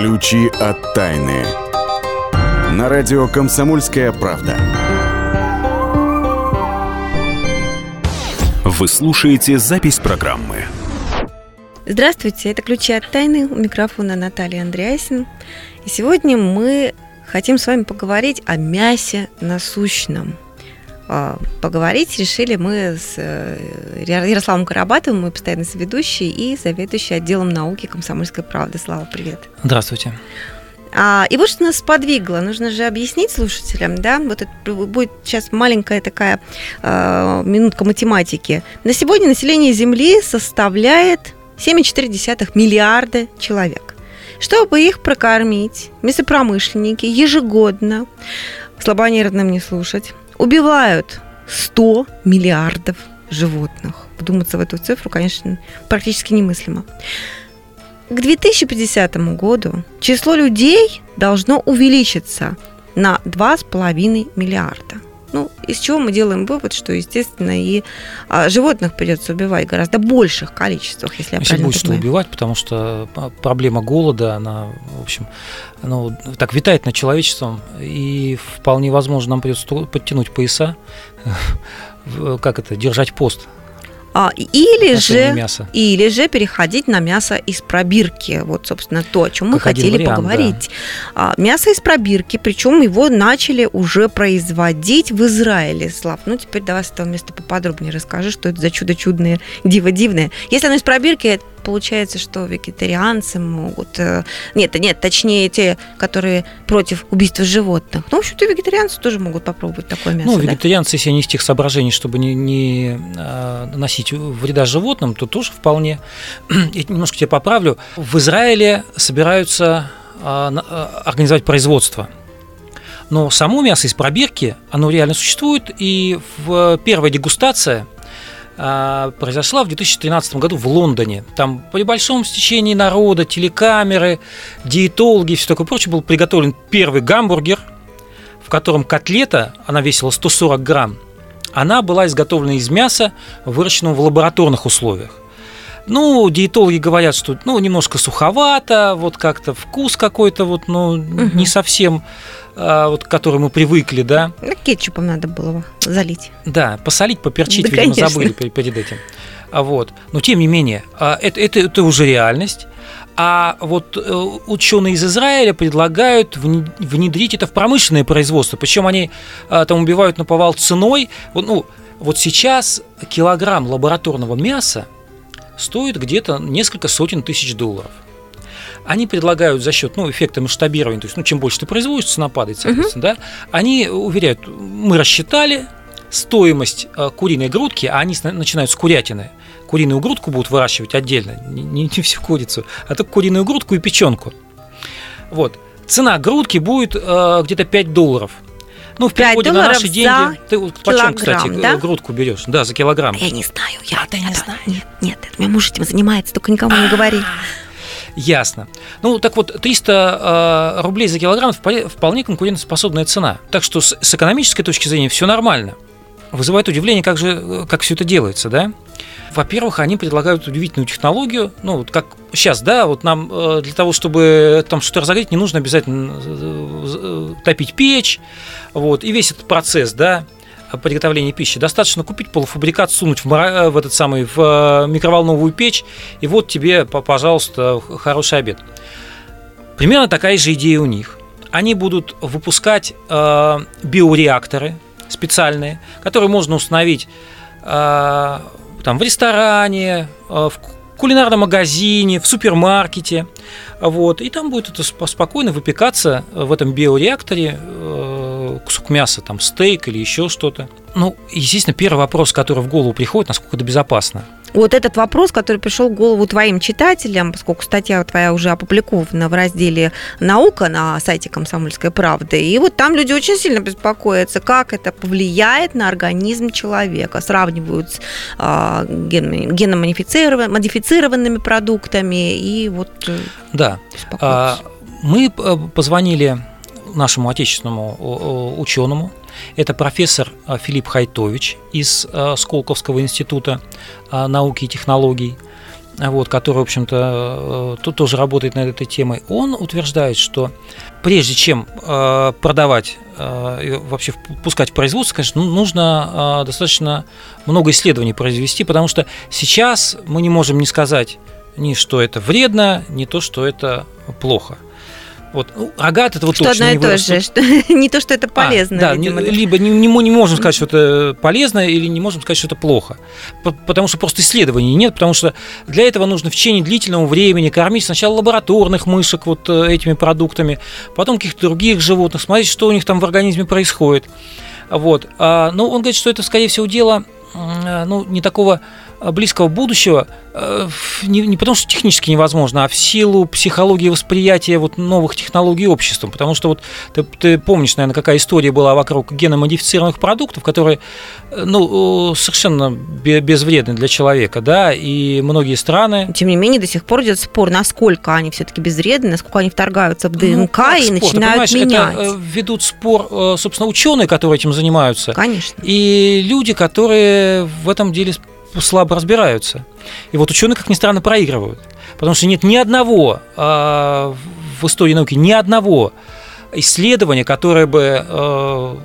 Ключи от тайны. На радио «Комсомольская правда». Вы слушаете запись программы. Здравствуйте, это «Ключи от тайны». У микрофона Наталья Андреасин. И сегодня мы хотим с вами поговорить о мясе насущном – поговорить решили мы с э, Ярославом Карабатовым, мой постоянный соведущий и заведующий отделом науки «Комсомольской правды». Слава, привет. Здравствуйте. А, и вот что нас сподвигло. Нужно же объяснить слушателям, да, вот это будет сейчас маленькая такая э, минутка математики. На сегодня население Земли составляет 7,4 миллиарда человек. Чтобы их прокормить, мясопромышленники ежегодно, слабонервным не слушать, убивают 100 миллиардов животных. Вдуматься в эту цифру, конечно, практически немыслимо. К 2050 году число людей должно увеличиться на 2,5 миллиарда. Ну, из чего мы делаем вывод, что, естественно, и а, животных придется убивать гораздо больших количествах, если я правильно будет понимаю. что убивать, потому что а, проблема голода, она, в общем, ну, так витает над человечеством, и вполне возможно нам придется подтянуть пояса, как это, держать пост а, или же, мяса. или же переходить на мясо из пробирки. Вот, собственно, то, о чем мы как хотели вариант, поговорить. Да. А, мясо из пробирки, причем его начали уже производить в Израиле. Слав, ну теперь давай с этого места поподробнее расскажи, что это за чудо чудное, диво дивное. Если оно из пробирки, получается, что вегетарианцы могут... Э, нет, нет, точнее, те, которые против убийства животных. Ну, в общем-то, вегетарианцы тоже могут попробовать такое мясо. Ну, вегетарианцы, да? если они из тех соображений, чтобы не, не а, наносить вреда животным, то тоже вполне. Я немножко тебя поправлю. В Израиле собираются а, а, организовать производство но само мясо из пробирки, оно реально существует, и в первая дегустация – произошла в 2013 году в Лондоне. Там при большом стечении народа, телекамеры, диетологи и все такое прочее был приготовлен первый гамбургер, в котором котлета, она весила 140 грамм, она была изготовлена из мяса, выращенного в лабораторных условиях. Ну, диетологи говорят, что ну, немножко суховато, вот как-то вкус какой-то, вот, ну, угу. не совсем а, вот, к которой мы привыкли, да. Ну, кетчупом надо было залить. Да, посолить, поперчить, да, видимо, конечно. забыли перед этим. А вот. Но тем не менее, а, это, это, это уже реальность. А вот э, ученые из Израиля предлагают внедрить это в промышленное производство. Причем они а, там убивают на повал ценой. Ну, вот сейчас килограмм лабораторного мяса стоит где-то несколько сотен тысяч долларов они предлагают за счет ну, эффекта масштабирования, то есть ну, чем больше ты производишь, цена падает, соответственно, uh-huh. да, они уверяют, мы рассчитали стоимость э, куриной грудки, а они начинают с курятины. Куриную грудку будут выращивать отдельно, не, не, не всю курицу, а только куриную грудку и печенку. Вот. Цена грудки будет э, где-то 5 долларов. Ну, в переводе на наши деньги. Ты почем, кстати, да? грудку берешь? Да, за килограмм. Я не знаю, я, а, ты не знаешь. Нет, нет, это мой муж этим занимается, только никому не говори. Ясно. Ну, так вот, 300 э, рублей за килограмм вполне конкурентоспособная цена. Так что с, с экономической точки зрения все нормально. Вызывает удивление, как же, э, как все это делается, да? Во-первых, они предлагают удивительную технологию, ну, вот как сейчас, да, вот нам э, для того, чтобы там что-то разогреть, не нужно обязательно э, топить печь, вот, и весь этот процесс, да, приготовления пищи. Достаточно купить полуфабрикат, сунуть в, в этот самый в э, микроволновую печь, и вот тебе, пожалуйста, хороший обед. Примерно такая же идея у них. Они будут выпускать э, биореакторы специальные, которые можно установить э, там, в ресторане, э, в кулинарном магазине, в супермаркете. Вот, и там будет это спокойно выпекаться в этом биореакторе э, кусок мяса, там стейк или еще что-то. Ну, естественно, первый вопрос, который в голову приходит, насколько это безопасно. Вот этот вопрос, который пришел в голову твоим читателям, поскольку статья твоя уже опубликована в разделе «Наука» на сайте «Комсомольской правды», и вот там люди очень сильно беспокоятся, как это повлияет на организм человека. Сравнивают с э, геномодифицированными продуктами и вот э, Да. А, мы э, позвонили нашему отечественному ученому, это профессор а, Филипп Хайтович из а, Сколковского института а, науки и технологий. вот, который, в общем-то, э, тут тоже работает над этой темой, он утверждает, что прежде чем продавать вообще пускать в производство, конечно, ну, нужно достаточно много исследований произвести, потому что сейчас мы не можем не сказать ни что это вредно, ни то, что это плохо. Вот ну, рогат это вот что точно одно не и то же, что, не то, что это полезно. А, да, видимо, не, либо не, не, не можем сказать, что это полезно, или не можем сказать, что это плохо. Потому что просто исследований нет, потому что для этого нужно в течение длительного времени кормить сначала лабораторных мышек вот э, этими продуктами, потом каких-то других животных, смотреть, что у них там в организме происходит. Вот. А, ну, он говорит, что это, скорее всего, дело э, ну, не такого Э, близкого будущего э, не, не потому, что технически невозможно, а в силу психологии восприятия вот новых технологий обществом. Потому что вот ты, ты помнишь, наверное, какая история была вокруг геномодифицированных продуктов, которые э, ну, совершенно безвредны для человека, да, и многие страны... Тем не менее, до сих пор идет спор, насколько они все-таки безвредны, насколько они вторгаются в ДНК ну, и спор? начинают менять. Это ведут спор, собственно, ученые, которые этим занимаются. Конечно. И люди, которые в этом деле слабо разбираются. И вот ученые, как ни странно, проигрывают. Потому что нет ни одного э, в истории науки, ни одного исследования, которое бы э,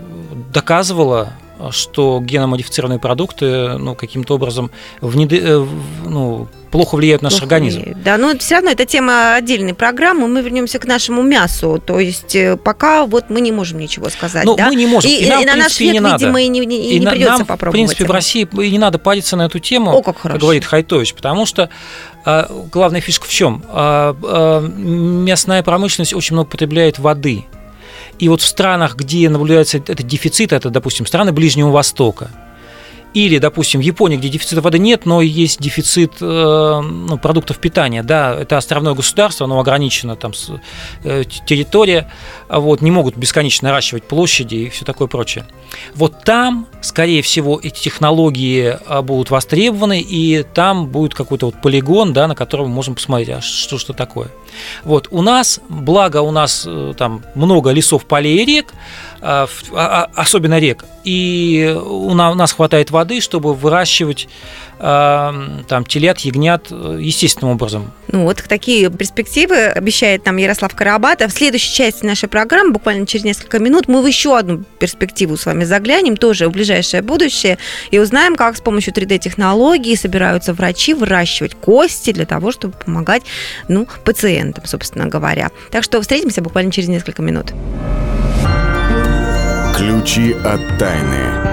доказывало что геномодифицированные продукты ну, каким-то образом внед... Э, ну, плохо влияют на наш плохо организм. Влияют. Да, но все равно это тема отдельной программы. Мы вернемся к нашему мясу. То есть э, пока вот мы не можем ничего сказать. Ну, да? мы не можем. И, и, нам, и на наш век, не надо. видимо, и не, не, и не придется нам, попробовать. В принципе, это. в России и не надо париться на эту тему, О, как, как говорит Хайтович, потому что а, главная фишка в чем? А, а, мясная промышленность очень много потребляет воды. И вот в странах, где наблюдается этот дефицит, это, допустим, страны Ближнего Востока, или, допустим, в Японии, где дефицита воды нет, но есть дефицит э, ну, продуктов питания, да, это островное государство, оно ограничено, там э, территория, вот, не могут бесконечно наращивать площади и все такое прочее. Вот там, скорее всего, эти технологии а, будут востребованы, и там будет какой-то вот полигон, да, на котором мы можем посмотреть, а что, что такое. Вот, у нас, благо у нас э, там много лесов, полей и рек, а, а, особенно рек, и у нас хватает воды, чтобы выращивать там телят, ягнят э, естественным образом. Ну вот такие перспективы обещает нам Ярослав Карабатов. В следующей части нашей программы, буквально через несколько минут, мы в еще одну перспективу с вами заглянем, тоже в ближайшее будущее, и узнаем, как с помощью 3D-технологий собираются врачи выращивать кости для того, чтобы помогать ну, пациентам, собственно говоря. Так что встретимся буквально через несколько минут. Ключи от тайны.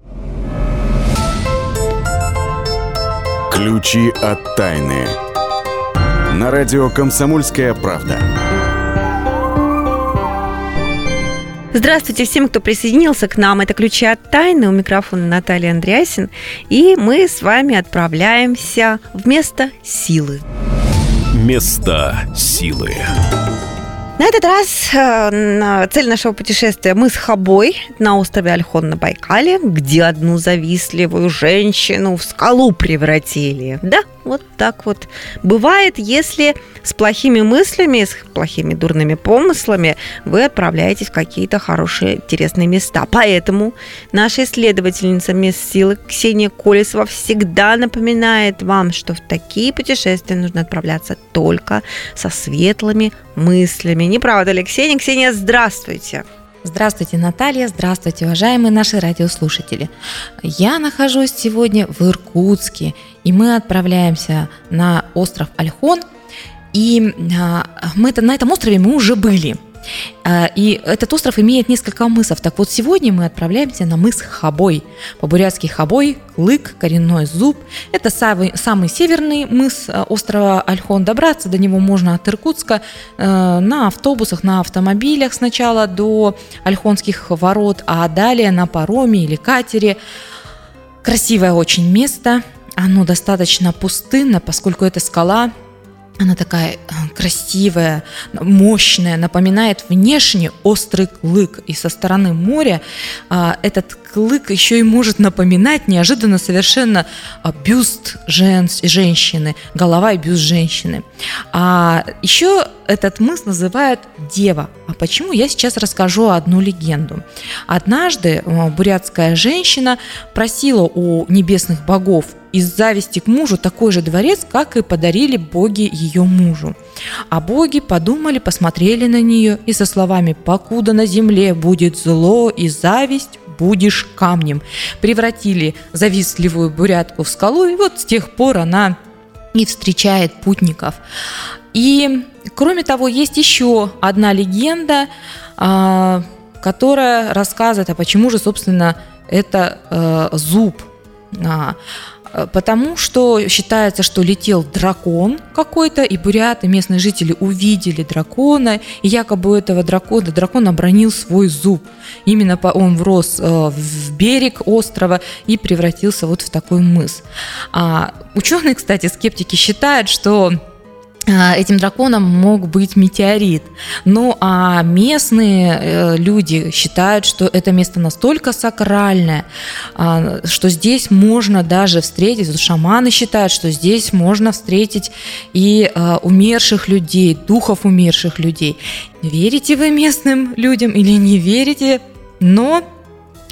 Ключи от тайны. На радио «Комсомольская правда». Здравствуйте всем, кто присоединился к нам. Это «Ключи от тайны». У микрофона Наталья Андреасин. И мы с вами отправляемся в место силы. Место силы. На этот раз э, цель нашего путешествия мы с Хабой на острове Альхон на Байкале, где одну завистливую женщину в скалу превратили. Да, вот так вот бывает, если с плохими мыслями, с плохими дурными помыслами вы отправляетесь в какие-то хорошие, интересные места. Поэтому наша исследовательница мест силы Ксения Колесова всегда напоминает вам, что в такие путешествия нужно отправляться только со светлыми мыслями. Не правда ли, Ксения? Ксения, здравствуйте! Здравствуйте, Наталья, здравствуйте, уважаемые наши радиослушатели. Я нахожусь сегодня в Иркутске, и мы отправляемся на остров Альхон. И а, мы на этом острове мы уже были – и этот остров имеет несколько мысов. Так вот, сегодня мы отправляемся на мыс Хабой. По-бурятски Хабой, Лык, Коренной Зуб. Это самый, самый северный мыс а, острова Альхон. Добраться до него можно от Иркутска э, на автобусах, на автомобилях сначала до Альхонских ворот, а далее на пароме или катере. Красивое очень место. оно достаточно пустынно, поскольку это скала она такая э, красивая, мощная, напоминает внешне острый клык. И со стороны моря а, этот клык еще и может напоминать неожиданно совершенно а, бюст жен, женщины, голова и бюст женщины. А еще этот мыс называют Дева. А почему? Я сейчас расскажу одну легенду. Однажды э, бурятская женщина просила у небесных богов из зависти к мужу такой же дворец, как и подарили боги ее мужу. А боги подумали, посмотрели на нее и со словами «Покуда на земле будет зло и зависть, будешь камнем», превратили завистливую бурятку в скалу, и вот с тех пор она и встречает путников. И, кроме того, есть еще одна легенда, а, которая рассказывает, а почему же, собственно, это э, зуб. Э, потому что считается, что летел дракон какой-то, и буряты, местные жители увидели дракона, и якобы у этого дракона дракон обронил свой зуб. Именно он врос э, в берег острова и превратился вот в такой мыс. А ученые, кстати, скептики считают, что этим драконом мог быть метеорит. Ну а местные э, люди считают, что это место настолько сакральное, а, что здесь можно даже встретить, шаманы считают, что здесь можно встретить и а, умерших людей, духов умерших людей. Верите вы местным людям или не верите? Но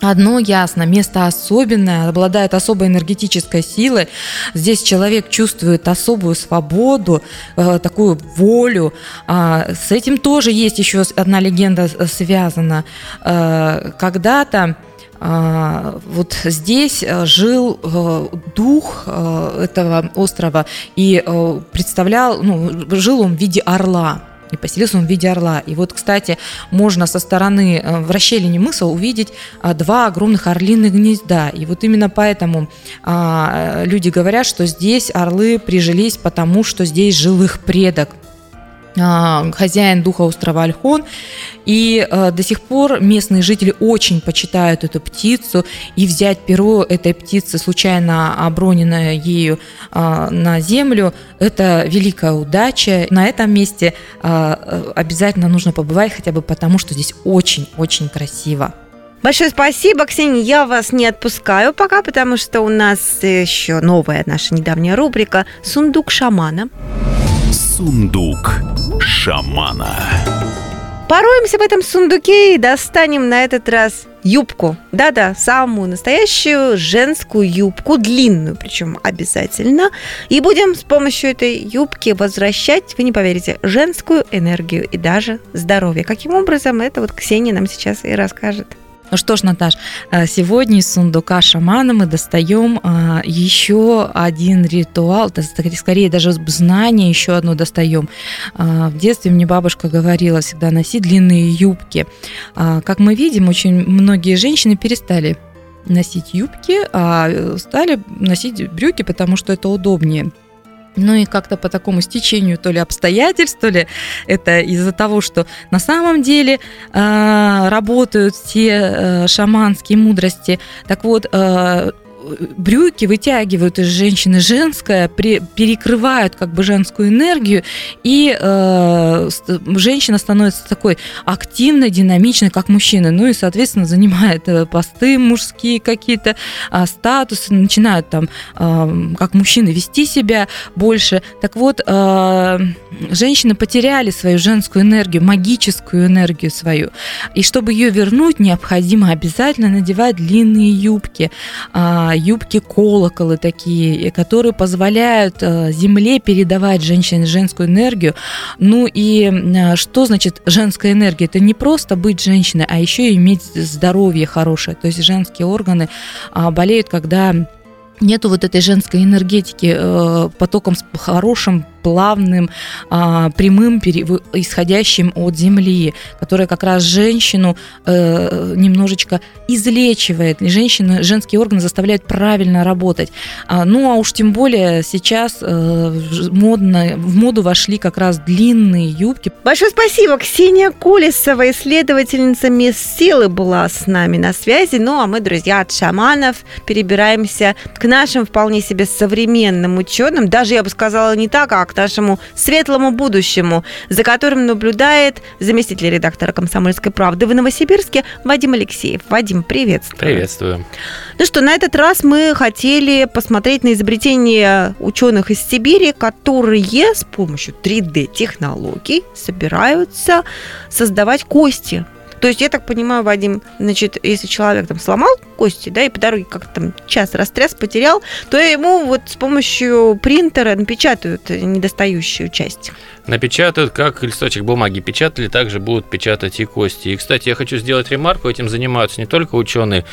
Одно ясно, место особенное, обладает особой энергетической силой. Здесь человек чувствует особую свободу, э, такую волю. А, с этим тоже есть еще одна легенда э, связана. Э, когда-то а, вот здесь жил дух этого острова и представлял, ну, жил он в виде орла. И поселился он в виде орла. И вот, кстати, можно со стороны э, в расщелине мыса увидеть а, два огромных орлиных гнезда. И вот именно поэтому а, люди говорят, что здесь орлы прижились, потому что здесь жил их предок. А, хозяин духа острова Альхон. И э, до сих пор местные жители очень почитают эту птицу. И взять перо этой птицы, случайно оброненное ею э, на землю, это великая удача. На этом месте э, обязательно нужно побывать, хотя бы потому, что здесь очень-очень красиво. Большое спасибо, Ксения. Я вас не отпускаю пока, потому что у нас еще новая наша недавняя рубрика «Сундук шамана». Сундук шамана. Пороемся в этом сундуке и достанем на этот раз юбку. Да-да, самую настоящую женскую юбку, длинную, причем обязательно. И будем с помощью этой юбки возвращать, вы не поверите, женскую энергию и даже здоровье. Каким образом, это вот Ксения нам сейчас и расскажет. Ну что ж, Наташ, э, сегодня из сундука шамана мы достаем э, еще один ритуал, скорее даже знание еще одно достаем. Э, в детстве мне бабушка говорила всегда носить длинные юбки. Как мы видим, очень многие женщины перестали носить юбки, а стали носить брюки, потому что это удобнее. Ну и как-то по такому стечению то ли обстоятельств, то ли это из-за того, что на самом деле э, работают все э, шаманские мудрости. Так вот, э, брюки вытягивают из женщины женское, перекрывают как бы женскую энергию, и э, женщина становится такой активной, динамичной, как мужчина. Ну и, соответственно, занимает э, посты мужские какие-то, э, статусы, начинают там, э, как мужчины, вести себя больше. Так вот, э, женщины потеряли свою женскую энергию, магическую энергию свою. И чтобы ее вернуть, необходимо обязательно надевать длинные юбки. Э, юбки колоколы такие, которые позволяют э, земле передавать женщине женскую энергию. Ну и э, что значит женская энергия? Это не просто быть женщиной, а еще и иметь здоровье хорошее. То есть женские органы а, болеют, когда нету вот этой женской энергетики э, потоком хорошим плавным, а, прямым, исходящим от земли, которое как раз женщину э, немножечко излечивает. Женщины, женские органы заставляют правильно работать. А, ну, а уж тем более сейчас э, модно, в моду вошли как раз длинные юбки. Большое спасибо. Ксения Колесова, исследовательница мест силы, была с нами на связи. Ну, а мы, друзья, от шаманов перебираемся к нашим вполне себе современным ученым. Даже, я бы сказала, не так, а к нашему светлому будущему, за которым наблюдает заместитель редактора «Комсомольской правды» в Новосибирске Вадим Алексеев. Вадим, приветствую. Приветствую. Ну что, на этот раз мы хотели посмотреть на изобретение ученых из Сибири, которые с помощью 3D-технологий собираются создавать кости то есть, я так понимаю, Вадим, значит, если человек там сломал кости, да, и по дороге как-то там час растряс, потерял, то ему вот с помощью принтера напечатают недостающую часть напечатают, как листочек бумаги печатали, также будут печатать и кости. И, кстати, я хочу сделать ремарку, этим занимаются не только ученые,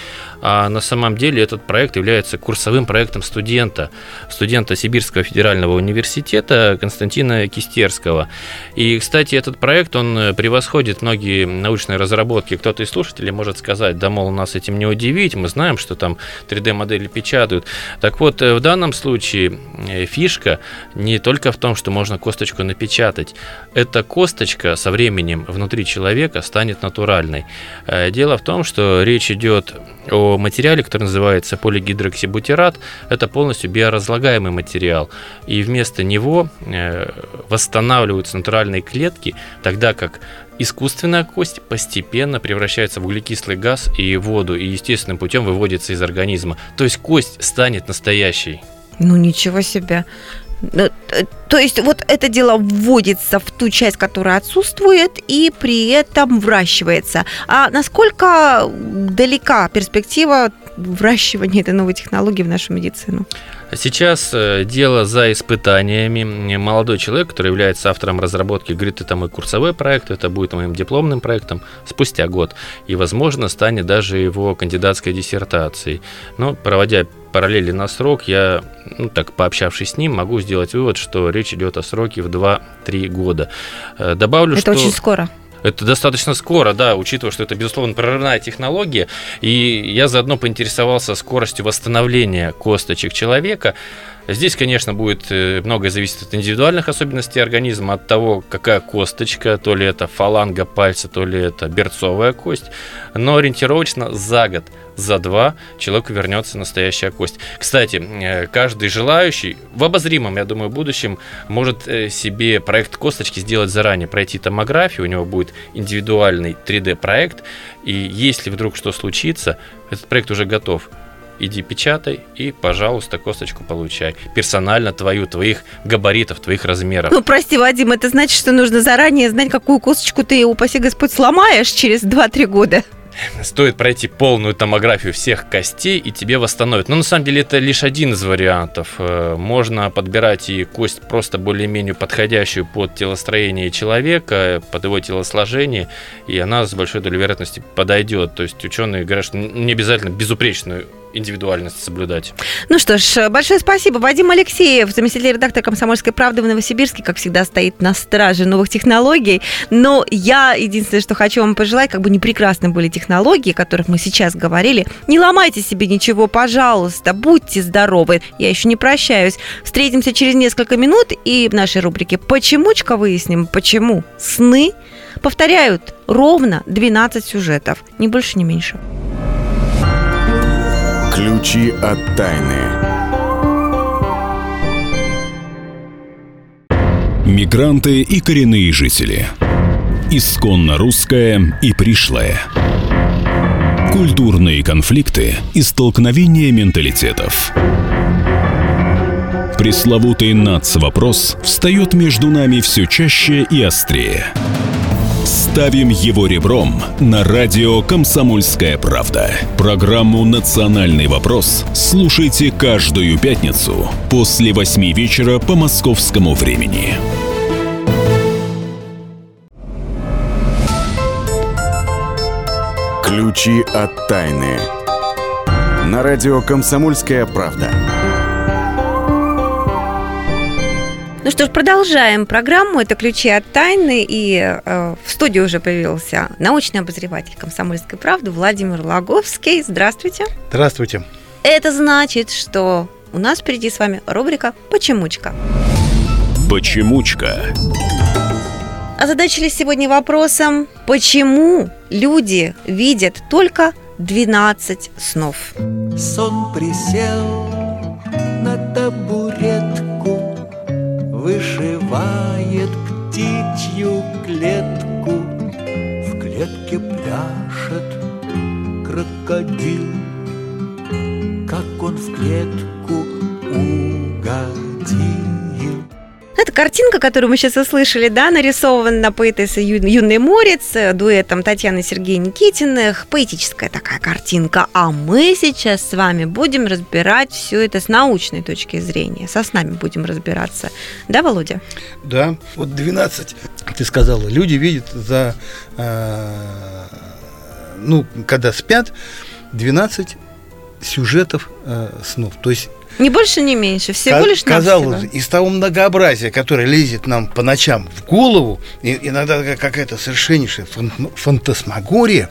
а на самом деле этот проект является курсовым проектом студента, студента Сибирского федерального университета Константина Кистерского. И, кстати, этот проект, он превосходит многие научные разработки. Кто-то из слушателей может сказать, да, мол, нас этим не удивить, мы знаем, что там 3D-модели печатают. Так вот, в данном случае э, фишка не только в том, что можно косточку напечатать, печатать, эта косточка со временем внутри человека станет натуральной. Э, дело в том, что речь идет о материале, который называется полигидроксибутират. Это полностью биоразлагаемый материал. И вместо него э, восстанавливаются натуральные клетки, тогда как искусственная кость постепенно превращается в углекислый газ и воду, и естественным путем выводится из организма. То есть кость станет настоящей. Ну ничего себе. Ну, то есть вот это дело вводится в ту часть, которая отсутствует, и при этом выращивается. А насколько далека перспектива выращивания этой новой технологии в нашу медицину? Сейчас э, дело за испытаниями. Молодой человек, который является автором разработки, говорит, это мой курсовой проект, это будет моим дипломным проектом спустя год. И, возможно, станет даже его кандидатской диссертацией. Но, проводя параллели на срок, я, ну, так пообщавшись с ним, могу сделать вывод, что речь идет о сроке в 2-3 года. Э, добавлю, это что... очень скоро. Это достаточно скоро, да, учитывая, что это, безусловно, прорывная технология. И я заодно поинтересовался скоростью восстановления косточек человека. Здесь, конечно, будет э, многое зависеть от индивидуальных особенностей организма, от того, какая косточка, то ли это фаланга пальца, то ли это берцовая кость. Но ориентировочно за год, за два человеку вернется настоящая кость. Кстати, э, каждый желающий в обозримом, я думаю, будущем может э, себе проект косточки сделать заранее, пройти томографию, у него будет индивидуальный 3D-проект, и если вдруг что случится, этот проект уже готов иди печатай и, пожалуйста, косточку получай. Персонально твою, твоих габаритов, твоих размеров. Ну, прости, Вадим, это значит, что нужно заранее знать, какую косточку ты, упаси Господь, сломаешь через 2-3 года стоит пройти полную томографию всех костей, и тебе восстановят. Но на самом деле это лишь один из вариантов. Э, можно подбирать и кость просто более-менее подходящую под телостроение человека, под его телосложение, и она с большой долей вероятности подойдет. То есть ученые говорят, что не обязательно безупречную индивидуальность соблюдать. Ну что ж, большое спасибо. Вадим Алексеев, заместитель редактора «Комсомольской правды» в Новосибирске, как всегда, стоит на страже новых технологий. Но я единственное, что хочу вам пожелать, как бы не прекрасны были технологии, о которых мы сейчас говорили, не ломайте себе ничего, пожалуйста, будьте здоровы. Я еще не прощаюсь. Встретимся через несколько минут и в нашей рубрике «Почемучка» выясним, почему сны повторяют ровно 12 сюжетов, ни больше, ни меньше. Ключи от тайны. Мигранты и коренные жители. Исконно русская и пришлая. Культурные конфликты и столкновения менталитетов. Пресловутый НАЦ-вопрос встает между нами все чаще и острее – Ставим его ребром на радио «Комсомольская правда». Программу «Национальный вопрос» слушайте каждую пятницу после восьми вечера по московскому времени. Ключи от тайны. На радио «Комсомольская правда». Ну что ж, продолжаем программу. Это «Ключи от тайны». И э, в студии уже появился научный обозреватель «Комсомольской правды» Владимир Логовский. Здравствуйте. Здравствуйте. Это значит, что у нас впереди с вами рубрика «Почемучка». Почемучка. Озадачились сегодня вопросом, почему люди видят только 12 снов. Сон присел на табуретку, Вышивает птичью клетку. В клетке пляшет крокодил, Как он в клетку картинка, которую мы сейчас услышали, да, нарисована на поэтессе Ю- Юный Морец, э, дуэтом Татьяны Сергея Никитиных. Поэтическая такая картинка. А мы сейчас с вами будем разбирать все это с научной точки зрения. Со снами будем разбираться. Да, Володя? Да, вот 12, ты сказала, люди видят за, э, ну, когда спят, 12 сюжетов э, снов. То есть Не больше, не меньше. Всего Ка- лишь Казалось, навсего. из того многообразия, которое лезет нам по ночам в голову, иногда какая-то совершеннейшая фан- фантасмагория,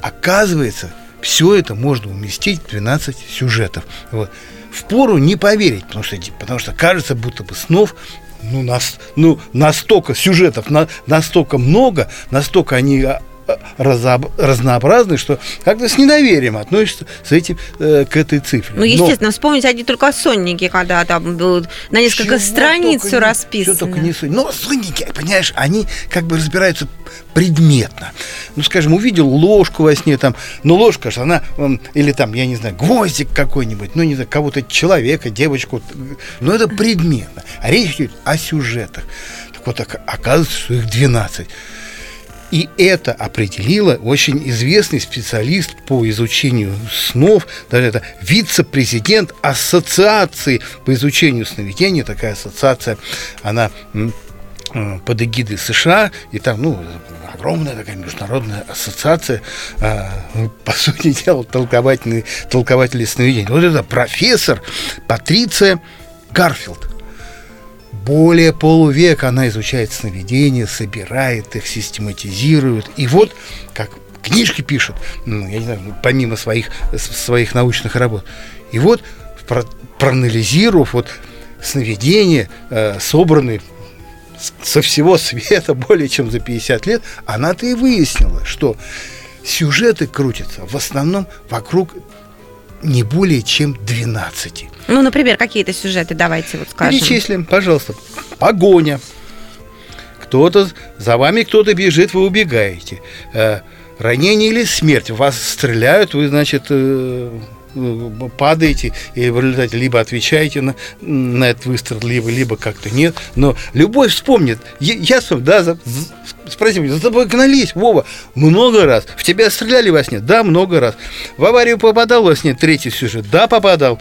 оказывается, все это можно уместить в 12 сюжетов. Вот. Впору не поверить, потому что, потому что кажется, будто бы снов ну, нас, ну, настолько сюжетов, на, настолько много, настолько они а, разоб- разнообразны, что как-то с недоверием относятся с этим, э, к этой цифре. Ну, Но- естественно, вспомнить одни только сонники, когда там был на несколько чего страниц все расписано. чего только не суть. Но сонники, понимаешь, они как бы разбираются предметно. Ну, скажем, увидел ложку во сне, там, ну, ложка же, она, или там, я не знаю, гвоздик какой-нибудь, ну, не знаю, кого-то человека, девочку, но это предметно. А речь идет о сюжетах. Так вот, ока- оказывается, что их 12. И это определила очень известный специалист по изучению снов, даже это вице-президент Ассоциации по изучению сновидений. Такая ассоциация, она э, под эгидой США, и там, ну, огромная такая международная ассоциация, ну, по сути дела, толковательные, толкователи сновидений. Вот это профессор Патриция Гарфилд. Более полувека она изучает сновидения, собирает их, систематизирует. И вот, как книжки пишет, ну, я не знаю, ну, помимо своих, своих научных работ. И вот, про- проанализировав вот сновидения, э, собранные со всего света более чем за 50 лет, она-то и выяснила, что сюжеты крутятся в основном вокруг не более чем 12. Ну, например, какие-то сюжеты, давайте вот скажем. Перечислим, пожалуйста. Погоня. Кто-то за вами кто-то бежит, вы убегаете. Э, ранение или смерть. Вас стреляют, вы, значит, э, падаете, и в результате либо отвечаете на, на этот выстрел, либо, либо как-то нет. Но любой вспомнит. Я, я да, за, спроси меня, за тобой гнались, Вова, много раз. В тебя стреляли во сне? Да, много раз. В аварию попадал во сне? Третий сюжет. Да, попадал.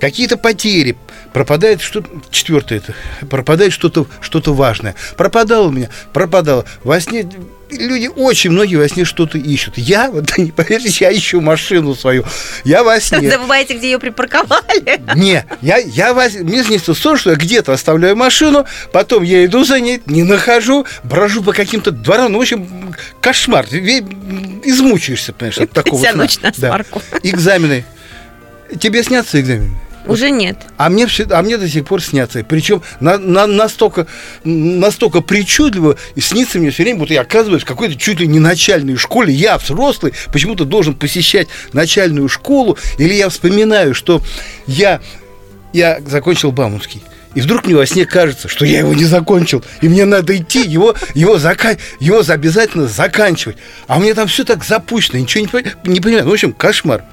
Какие-то потери. Пропадает что-то... Четвертое это. Пропадает что-то что важное. Пропадало у меня? Пропадало. Во сне люди, очень многие во сне что-то ищут. Я, вот ты не поверишь, я ищу машину свою. Я во сне. Забываете, где ее припарковали. Не, я, я во сне- мне снится сон, что я где-то оставляю машину, потом я иду за ней, не нахожу, брожу по каким-то дворам. Ну, в общем, кошмар. Измучаешься, понимаешь, от такого Вся сна. ночь на Да. Экзамены. Тебе снятся экзамены? Уже нет. А мне, а мне до сих пор снятся. Причем на, на- настолько, настолько причудливо снится мне все время, будто я оказываюсь в какой-то чуть ли не начальной школе. Я взрослый, почему-то должен посещать начальную школу. Или я вспоминаю, что я, я закончил Бауманский. И вдруг мне во сне кажется, что я его не закончил, и мне надо идти, его, его, зака... его за- обязательно заканчивать. А у меня там все так запущено, ничего не, не понимаю. В общем, кошмар.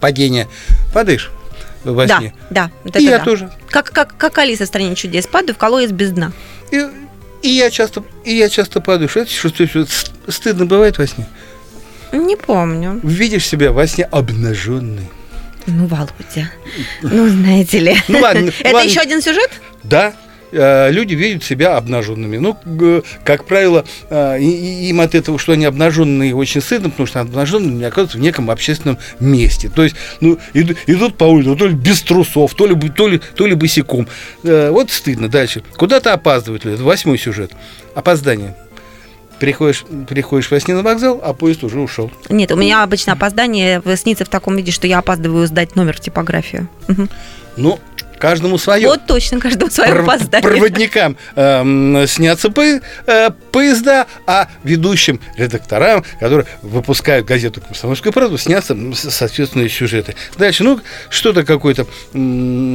Падение. Падаешь во Да, сне? да. вот И я да. тоже. Как, как, как Алиса в стране чудес. Падаю в колодец без дна. И, и я часто, и я часто падаю. Что это ст- стыдно бывает во сне? Не помню. Видишь себя во сне обнаженный. Ну, Володя. Ну, знаете ли. Ну, ладно, Это ладно. еще один сюжет? Да, люди видят себя обнаженными. Ну, как правило, э, им от этого, что они обнаженные, очень стыдно, потому что обнаженными оказываются в неком общественном месте. То есть, ну, иду- идут по улице, то ли без трусов, то ли, то ли, то ли босиком. Э, вот стыдно. Дальше. Куда-то опаздывают люди. Восьмой сюжет. Опоздание. Приходишь, приходишь во сне на вокзал, а поезд уже ушел. Нет, у меня обычно опоздание снится в таком виде, что я опаздываю сдать номер в типографию. Ну, каждому свое. Вот точно, каждому свое Пров- опоздание. Проводникам эм, снятся по- э, поезда, а ведущим редакторам, которые выпускают газету «Комсомольскую правду», снятся соответственные сюжеты. Дальше, ну, что-то какой-то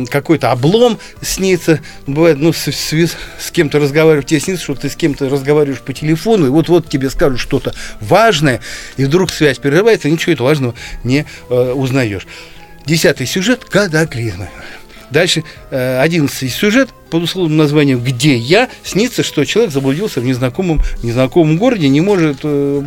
какой-то облом снится. Бывает, ну, с, с- с кем-то разговаривать, тебе снится, что ты с кем-то разговариваешь по телефону, и вот-вот тебе скажут что-то важное, и вдруг связь прерывается, и ничего этого важного не э, узнаешь. Десятый сюжет – катаклизмы. Дальше э, одиннадцатый сюжет под условным названием «Где я?» снится, что человек заблудился в незнакомом, незнакомом городе, не может э,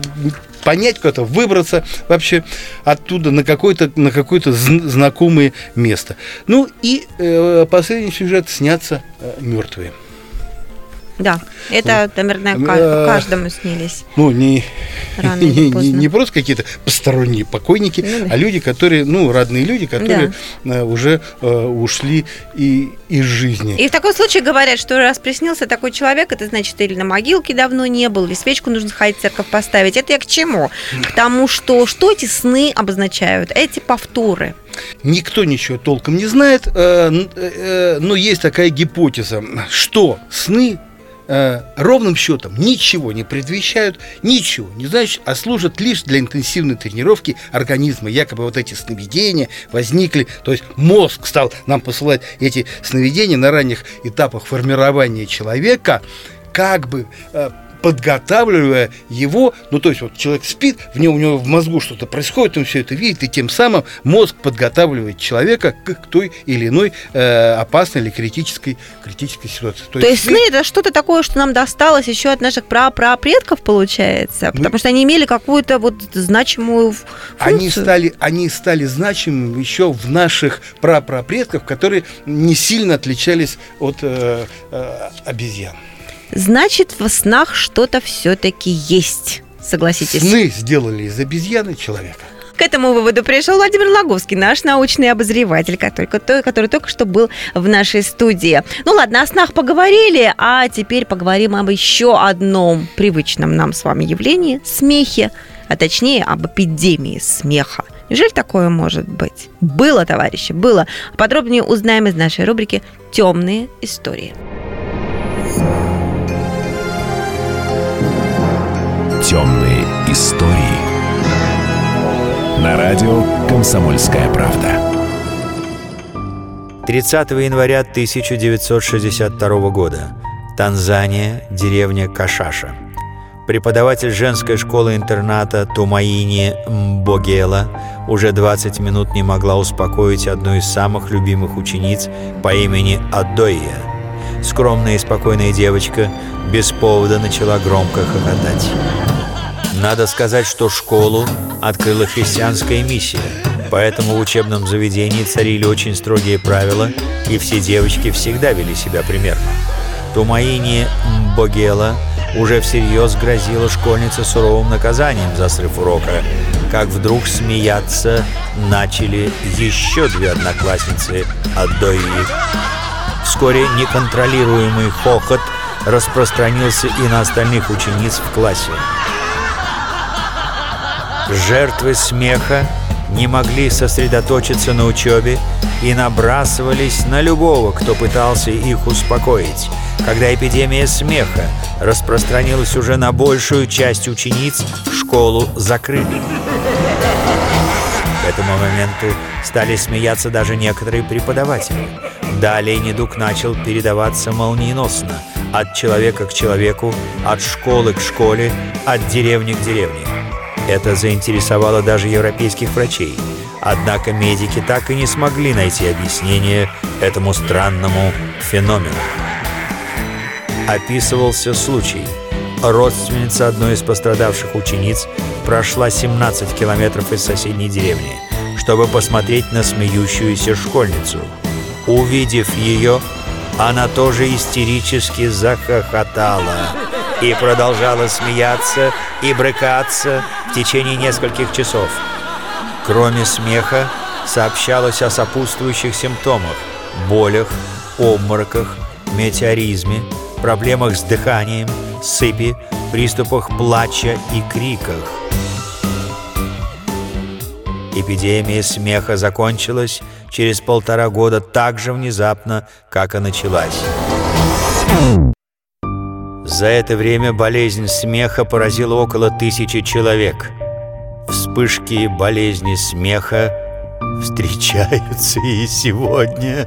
понять куда-то, выбраться вообще оттуда на какое-то, на какое-то зн- знакомое место. Ну и э, последний сюжет «Снятся э, мертвые». Да, это, наверное, Э, ка- каждому снились. Ну, не, Рано не, не- не просто какие-то посторонние покойники, Ну да. а люди, которые, ну, родные люди, которые э, уже э, ушли и, из жизни. И в таком случае говорят, что раз приснился такой человек, это значит, или на могилке давно не был, или свечку нужно сходить в церковь поставить. Это я к чему? К тому, что что эти сны обозначают? Эти повторы. Никто ничего толком не знает, э, но есть такая гипотеза, что сны э, ровным счетом ничего не предвещают, ничего не значит, а служат лишь для интенсивной тренировки организма. Якобы вот эти сновидения возникли, то есть мозг стал нам посылать эти сновидения на ранних этапах формирования человека, как бы э, подготавливая его, ну то есть вот человек спит, в нем у него в мозгу что-то происходит, он все это видит, и тем самым мозг подготавливает человека к, к той или иной э, опасной или критической, критической ситуации. То, есть сны это что-то такое, что нам досталось еще от наших прапрапредков, получается, потому что они имели какую-то вот значимую функцию. Они стали, они стали значимыми еще в наших прапрапредков, которые не сильно отличались от э, э, обезьян. Значит, в снах что-то все-таки есть. Согласитесь. Сны сделали из обезьяны человека. К этому выводу пришел Владимир Логовский, наш научный обозреватель, который, который только что был в нашей студии. Ну ладно, о снах поговорили, а теперь поговорим об еще одном привычном нам с вами явлении – смехе, а точнее об эпидемии смеха. Неужели такое может быть? Было, товарищи, было. Подробнее узнаем из нашей рубрики «Темные истории». Темные истории. На радио «Комсомольская правда». 30 января 1962 года. Танзания, деревня Кашаша. Преподаватель женской школы-интерната Тумаини Мбогела уже 20 минут не могла успокоить одну из самых любимых учениц по имени Адойя. Скромная и спокойная девочка без повода начала громко хохотать. Надо сказать, что школу открыла христианская миссия, поэтому в учебном заведении царили очень строгие правила, и все девочки всегда вели себя примерно. Тумаини Мбогела уже всерьез грозила школьнице суровым наказанием за срыв урока, как вдруг смеяться начали еще две одноклассницы от Дойи. Вскоре неконтролируемый хохот распространился и на остальных учениц в классе. Жертвы смеха не могли сосредоточиться на учебе и набрасывались на любого, кто пытался их успокоить. Когда эпидемия смеха распространилась уже на большую часть учениц, школу закрыли. К этому моменту стали смеяться даже некоторые преподаватели. Далее недуг начал передаваться молниеносно, от человека к человеку, от школы к школе, от деревни к деревне. Это заинтересовало даже европейских врачей. Однако медики так и не смогли найти объяснение этому странному феномену. Описывался случай. Родственница одной из пострадавших учениц прошла 17 километров из соседней деревни, чтобы посмотреть на смеющуюся школьницу. Увидев ее, она тоже истерически захохотала и продолжала смеяться и брыкаться в течение нескольких часов. Кроме смеха, сообщалось о сопутствующих симптомах – болях, обмороках, метеоризме, проблемах с дыханием, сыпи, приступах плача и криках. Эпидемия смеха закончилась через полтора года так же внезапно, как и началась. За это время болезнь смеха поразила около тысячи человек. Вспышки болезни смеха встречаются и сегодня.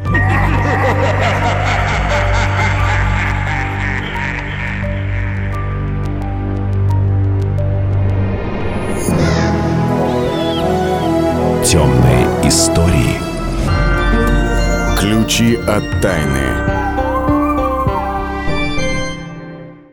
Темные истории. Ключи от тайны.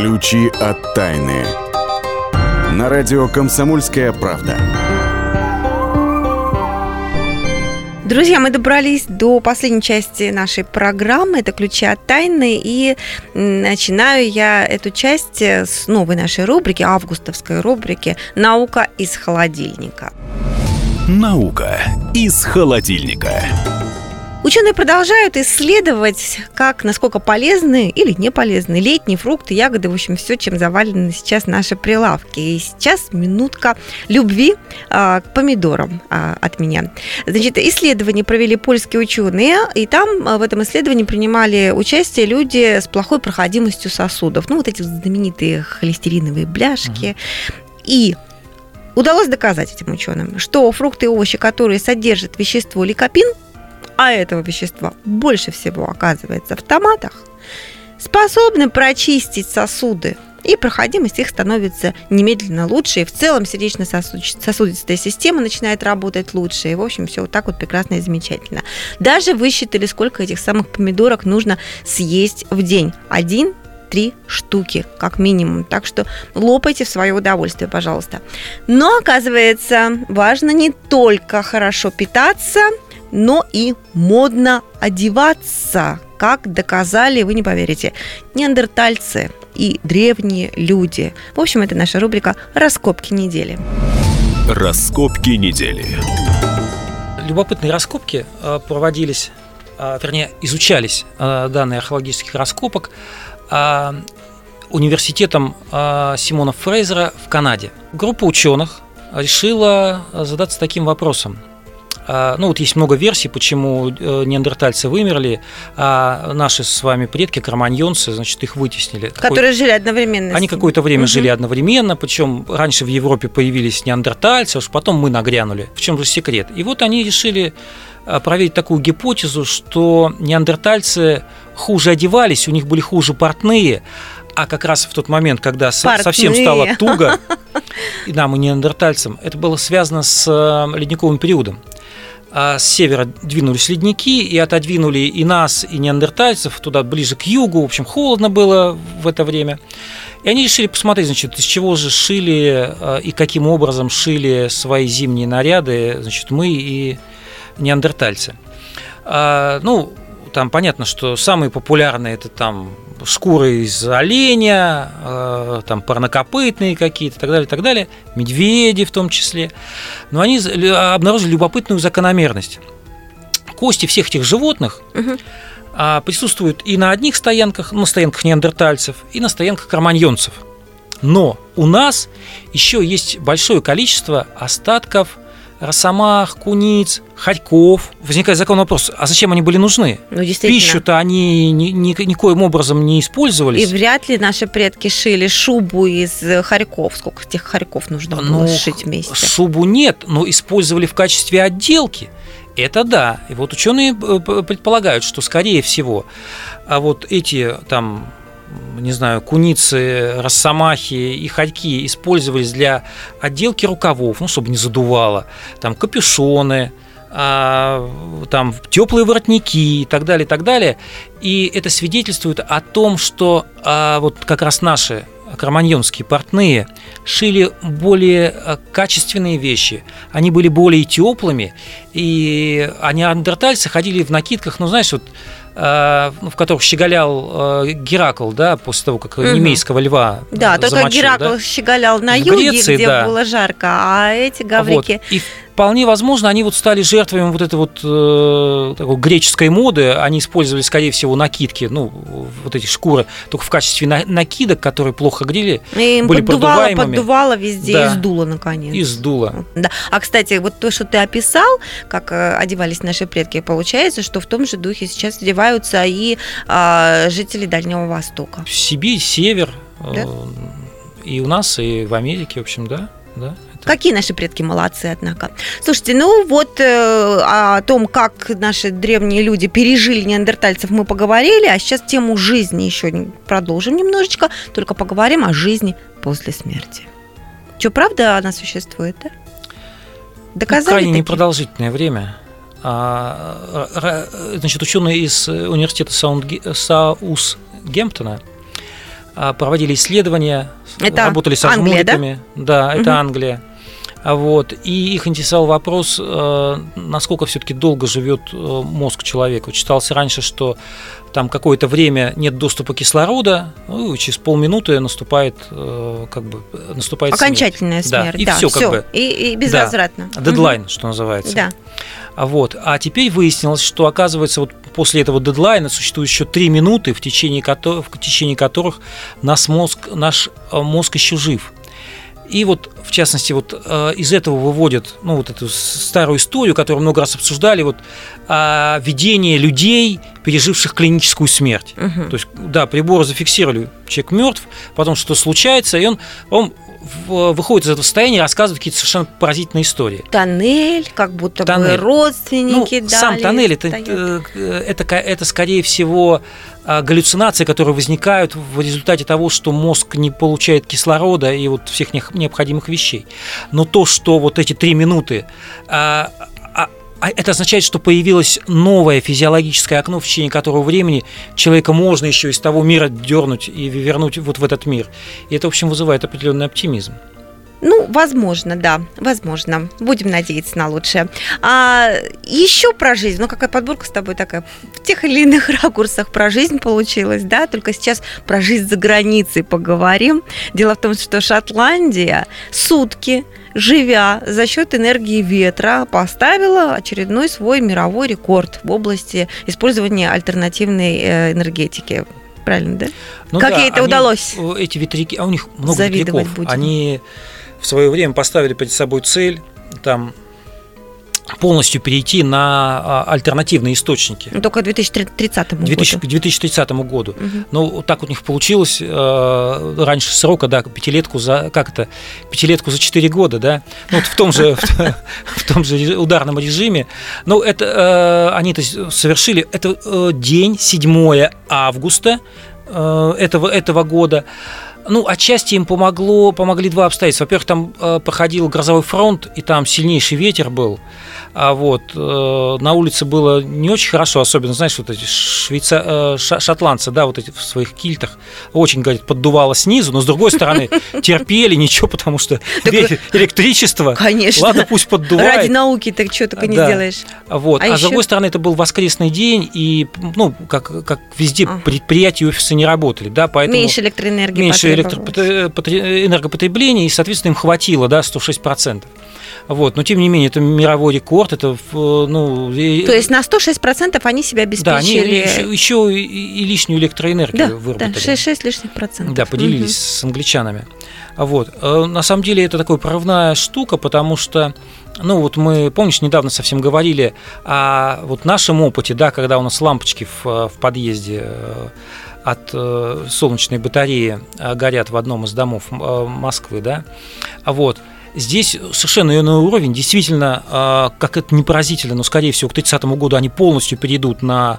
Ключи от тайны. На радио «Комсомольская правда». Друзья, мы добрались до последней части нашей программы. Это ключи от тайны. И начинаю я эту часть с новой нашей рубрики, августовской рубрики «Наука из холодильника». Наука из холодильника. Ученые продолжают исследовать, как, насколько полезны или не полезны летние фрукты, ягоды, в общем, все, чем завалены сейчас наши прилавки. И сейчас минутка любви а, к помидорам а, от меня. Значит, исследование провели польские ученые, и там а, в этом исследовании принимали участие люди с плохой проходимостью сосудов. Ну, вот эти знаменитые холестериновые бляшки. И удалось доказать этим ученым, что фрукты и овощи, которые содержат вещество ликопин, а этого вещества больше всего оказывается в томатах, способны прочистить сосуды, и проходимость их становится немедленно лучше, и в целом сердечно-сосудистая система начинает работать лучше, и, в общем, все вот так вот прекрасно и замечательно. Даже высчитали, сколько этих самых помидорок нужно съесть в день. Один три штуки, как минимум. Так что лопайте в свое удовольствие, пожалуйста. Но, оказывается, важно не только хорошо питаться, но и модно одеваться, как доказали, вы не поверите, неандертальцы и древние люди. В общем, это наша рубрика «Раскопки недели». Раскопки недели. Любопытные раскопки э, проводились, э, вернее, изучались э, данные археологических раскопок университетом Симона Фрейзера в Канаде. Группа ученых решила задаться таким вопросом – ну вот есть много версий, почему э, неандертальцы вымерли, а наши с вами предки, кроманьонцы, значит, их вытеснили. Которые Какой... жили одновременно. Они какое-то время угу. жили одновременно, причем раньше в Европе появились неандертальцы, а уж потом мы нагрянули. В чем же секрет? И вот они решили а, проверить такую гипотезу, что неандертальцы хуже одевались, у них были хуже портные, а как раз в тот момент, когда Портные. совсем стало туго, и нам, и неандертальцам, это было связано с э, ледниковым периодом а с севера двинулись ледники и отодвинули и нас, и неандертальцев туда ближе к югу. В общем, холодно было в это время. И они решили посмотреть, значит, из чего же шили а, и каким образом шили свои зимние наряды, значит, мы и неандертальцы. А, ну, там понятно, что самые популярные это там шкуры из оленя, э, там парнокопытные какие-то, так далее, так далее, медведи в том числе. Но они обнаружили любопытную закономерность. Кости всех этих животных угу. присутствуют и на одних стоянках, на стоянках неандертальцев, и на стоянках кроманьонцев. Но у нас еще есть большое количество остатков росомах, куниц, хорьков. Возникает законный вопрос, а зачем они были нужны? Ну. Пищу-то они ни, ни- никоим образом не И использовались. вряд ли наши предки шили шубу из хорьков. Сколько этих хорьков нужно было Ну, сшить вместе? Шубу нет, но использовали в качестве отделки. Это да. И вот ученые э, предполагают, что скорее всего, а вот эти там не знаю, куницы, росомахи и хорьки использовались для отделки рукавов, ну, чтобы не задувало, там капюшоны, а, там теплые воротники и так далее, и так далее. И это свидетельствует о том, что а, вот как раз наши кроманьонские портные шили более а, качественные вещи, они были более теплыми, и а неандертальцы ходили в накидках, ну, знаешь, вот в которых щеголял э, Геракл, да, после того, как Мгм. немейского льва Да, э, только замочил, Геракл да. щеголял на В юге, Греции, где да. было жарко, а эти гаврики... Вот. И вполне возможно, они вот стали жертвами вот этой вот э, такой греческой моды. Они использовали, скорее всего, накидки, ну, вот эти шкуры, только в качестве на- накидок, которые плохо грели, И им были поддувало, продуваемыми. поддувало везде Да. и сдуло, наконец. и сдуло. Да. А, кстати, вот то, что ты описал, как э, одевались наши предки, получается, что в том же духе сейчас одеваются и а, жители Дальнего Востока. Сибирь, север, э, Да? и у нас, и в Америке, в общем, да. да Какие наши предки молодцы, однако. Слушайте, ну вот э, о том, как наши древние люди пережили неандертальцев, мы поговорили, а сейчас тему жизни еще продолжим немножечко, только поговорим о жизни после смерти. Что, правда она существует, да? Ну, Доказали крайне таки? непродолжительное время. А, значит, ученые из университета Саундге- Саус-Гемптона а, проводили исследования, Это работали со Англия, да? жмуриками. Да, это Мгм. Англия. А Вот. И их интересовал вопрос, э, насколько все-таки долго живет э, мозг человека. Читался раньше, что там какое-то время нет доступа кислорода, ну, и через полминуты наступает, э, как бы, наступает смерть. Окончательная Да, смерть, и да, всё, как всё. бы. И, и безвозвратно. Дедлайн, что называется. Да. А Вот. А теперь выяснилось, что, оказывается, вот после этого дедлайна существует еще три минуты, в течение, кото- в течение которых наш мозг, наш мозг еще жив. И вот, в частности, вот э, из этого выводят, ну, вот эту старую историю, которую много раз обсуждали, вот а, видение людей, переживших клиническую смерть. Мгм. То есть, да, приборы зафиксировали, человек мертв, потом что-то случается, и он, он в- выходит из этого состояния и рассказывает какие-то совершенно поразительные истории. Тоннель, как будто Тоннель. бы родственники Ну, сам дали, тоннель это, э, это, ка- это, скорее всего а, галлюцинации, которые возникают в результате того, что мозг не получает кислорода и вот всех необходимых вещей. Но то, что вот эти три минуты а это означает, что появилось новое физиологическое окно, в течение которого времени человека можно еще из того мира дернуть и вернуть вот в этот мир. И это, в общем, вызывает определенный оптимизм. Ну, возможно, да, возможно. Будем надеяться на лучшее. А еще про жизнь. Ну, какая подборка с тобой такая в тех или иных ракурсах про жизнь получилась, да? Только сейчас про жизнь за границей поговорим. Дело в том, что Шотландия сутки живя за счет энергии ветра, поставила очередной свой мировой рекорд в области использования альтернативной э, энергетики. Правильно, да? Ну Как да, ей это они, удалось? Эти ветряки, а у них много Завидовать ветряков. будем. Они в свое время поставили перед собой цель там полностью перейти на а, альтернативные источники. Ну, Только к 2030 К 2000 году. к 2030 году. Мгм. Ну, так у них получилось э, раньше срока, да, пятилетку за, как это, пятилетку за 4 года, да, ну, вот в том же, в том же ударном режиме. Ну, это, э, они это совершили, это э, день, 7 августа э, этого, этого года. Ну, отчасти им помогло, помогли два обстоятельства. Во-первых, там э, проходил грозовой фронт, и там сильнейший ветер был. А вот э, на улице было не очень хорошо, особенно, знаешь, вот эти швейца... э, шотландцы, да, вот эти в своих кильтах, очень, говорит, поддувало снизу, но с другой стороны терпели, ничего, потому что электричество, Конечно. ладно, пусть поддувает. Ради науки так что только не сделаешь. Вот. А А, с другой стороны, это был воскресный день, и, ну, как, везде предприятия и офисы не работали, да, поэтому... Меньше электроэнергии меньше энергопотребления, и, соответственно, им хватило, да, 106%. Вот, но тем не менее, это мировой рекорд, это, ну... То есть на 106% они себя обеспечили. Да, они еще, еще и, и лишнюю электроэнергию да, выработали. Да, 6, 6 лишних процентов. Да, поделились угу. с англичанами. Вот. Э, на самом деле это такая прорывная штука, потому что ну вот мы, помнишь, недавно совсем говорили о вот нашем опыте, да, когда у нас лампочки в, в подъезде э, от э, солнечной батареи горят в одном из домов Москвы, да, вот. Здесь совершенно иной уровень. Действительно, как это не поразительно, но, скорее всего, к 30 году они полностью перейдут на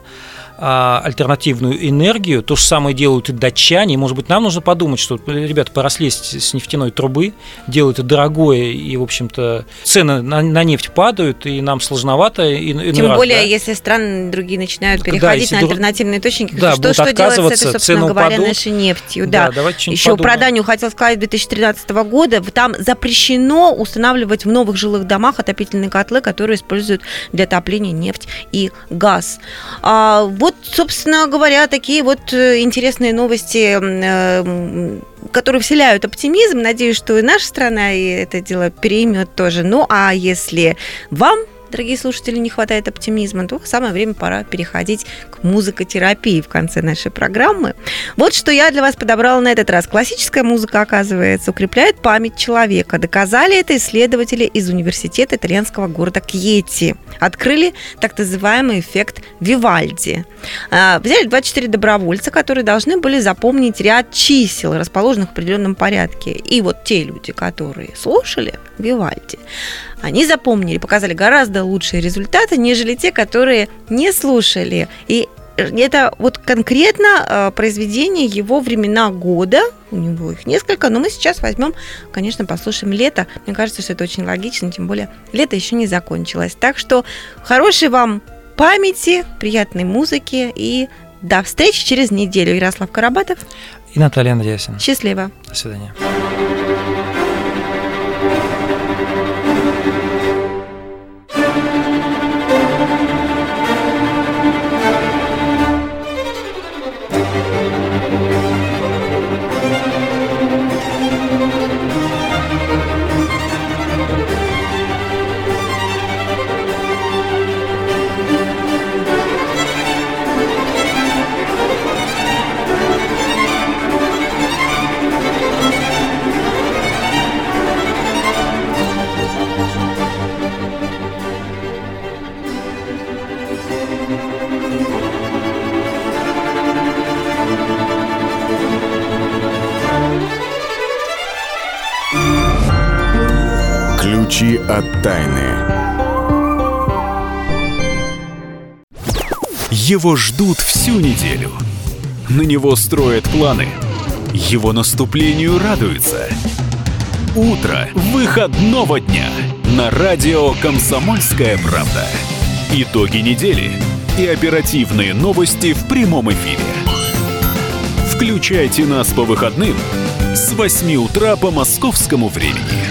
альтернативную энергию. То же самое делают и датчане. И, может быть, нам нужно подумать, что ребята пора слезть с нефтяной трубы, делают это дорогое, и, в общем-то, цены на, на нефть падают, и нам сложновато. И, Тем раз, более, да. если страны другие начинают переходить да, на альтернативные источники, да, что, что делать с этой, собственно говоря, упадут. нашей нефтью? Да, да Еще подумаем. про Данию хотел сказать 2013 года. Там запрещено устанавливать в новых жилых домах отопительные котлы, которые используют для отопления нефть и газ. А, вот, собственно говоря, такие вот э, интересные новости, э, которые вселяют оптимизм. Надеюсь, что и наша страна и это дело переймет тоже. Ну, а если вам дорогие слушатели, не хватает оптимизма, то самое время пора переходить к музыкотерапии в конце нашей программы. Вот что я для вас подобрала на этот раз. Классическая музыка, оказывается, укрепляет память человека. Доказали это исследователи из университета итальянского города Кьети. Открыли так называемый эффект Вивальди. А, взяли 24 добровольца, которые должны были запомнить ряд чисел, расположенных в определенном порядке. И вот те люди, которые слушали Вивальди, они запомнили, показали гораздо лучшие результаты, нежели те, которые не слушали. И это вот конкретно э, произведение его времена года, у него их несколько, но мы сейчас возьмем, конечно, послушаем лето. Мне кажется, что это очень логично, тем более лето еще не закончилось. Так что хорошей вам памяти, приятной музыки и до встречи через неделю. Ярослав Карабатов и Наталья Андреасин. Счастливо. До свидания. От тайны. Его ждут всю неделю. На него строят планы. Его наступлению радуются. Утро выходного дня на радио «Комсомольская правда». Итоги недели и оперативные новости в прямом эфире. Включайте нас по выходным с 8 утра по московскому времени.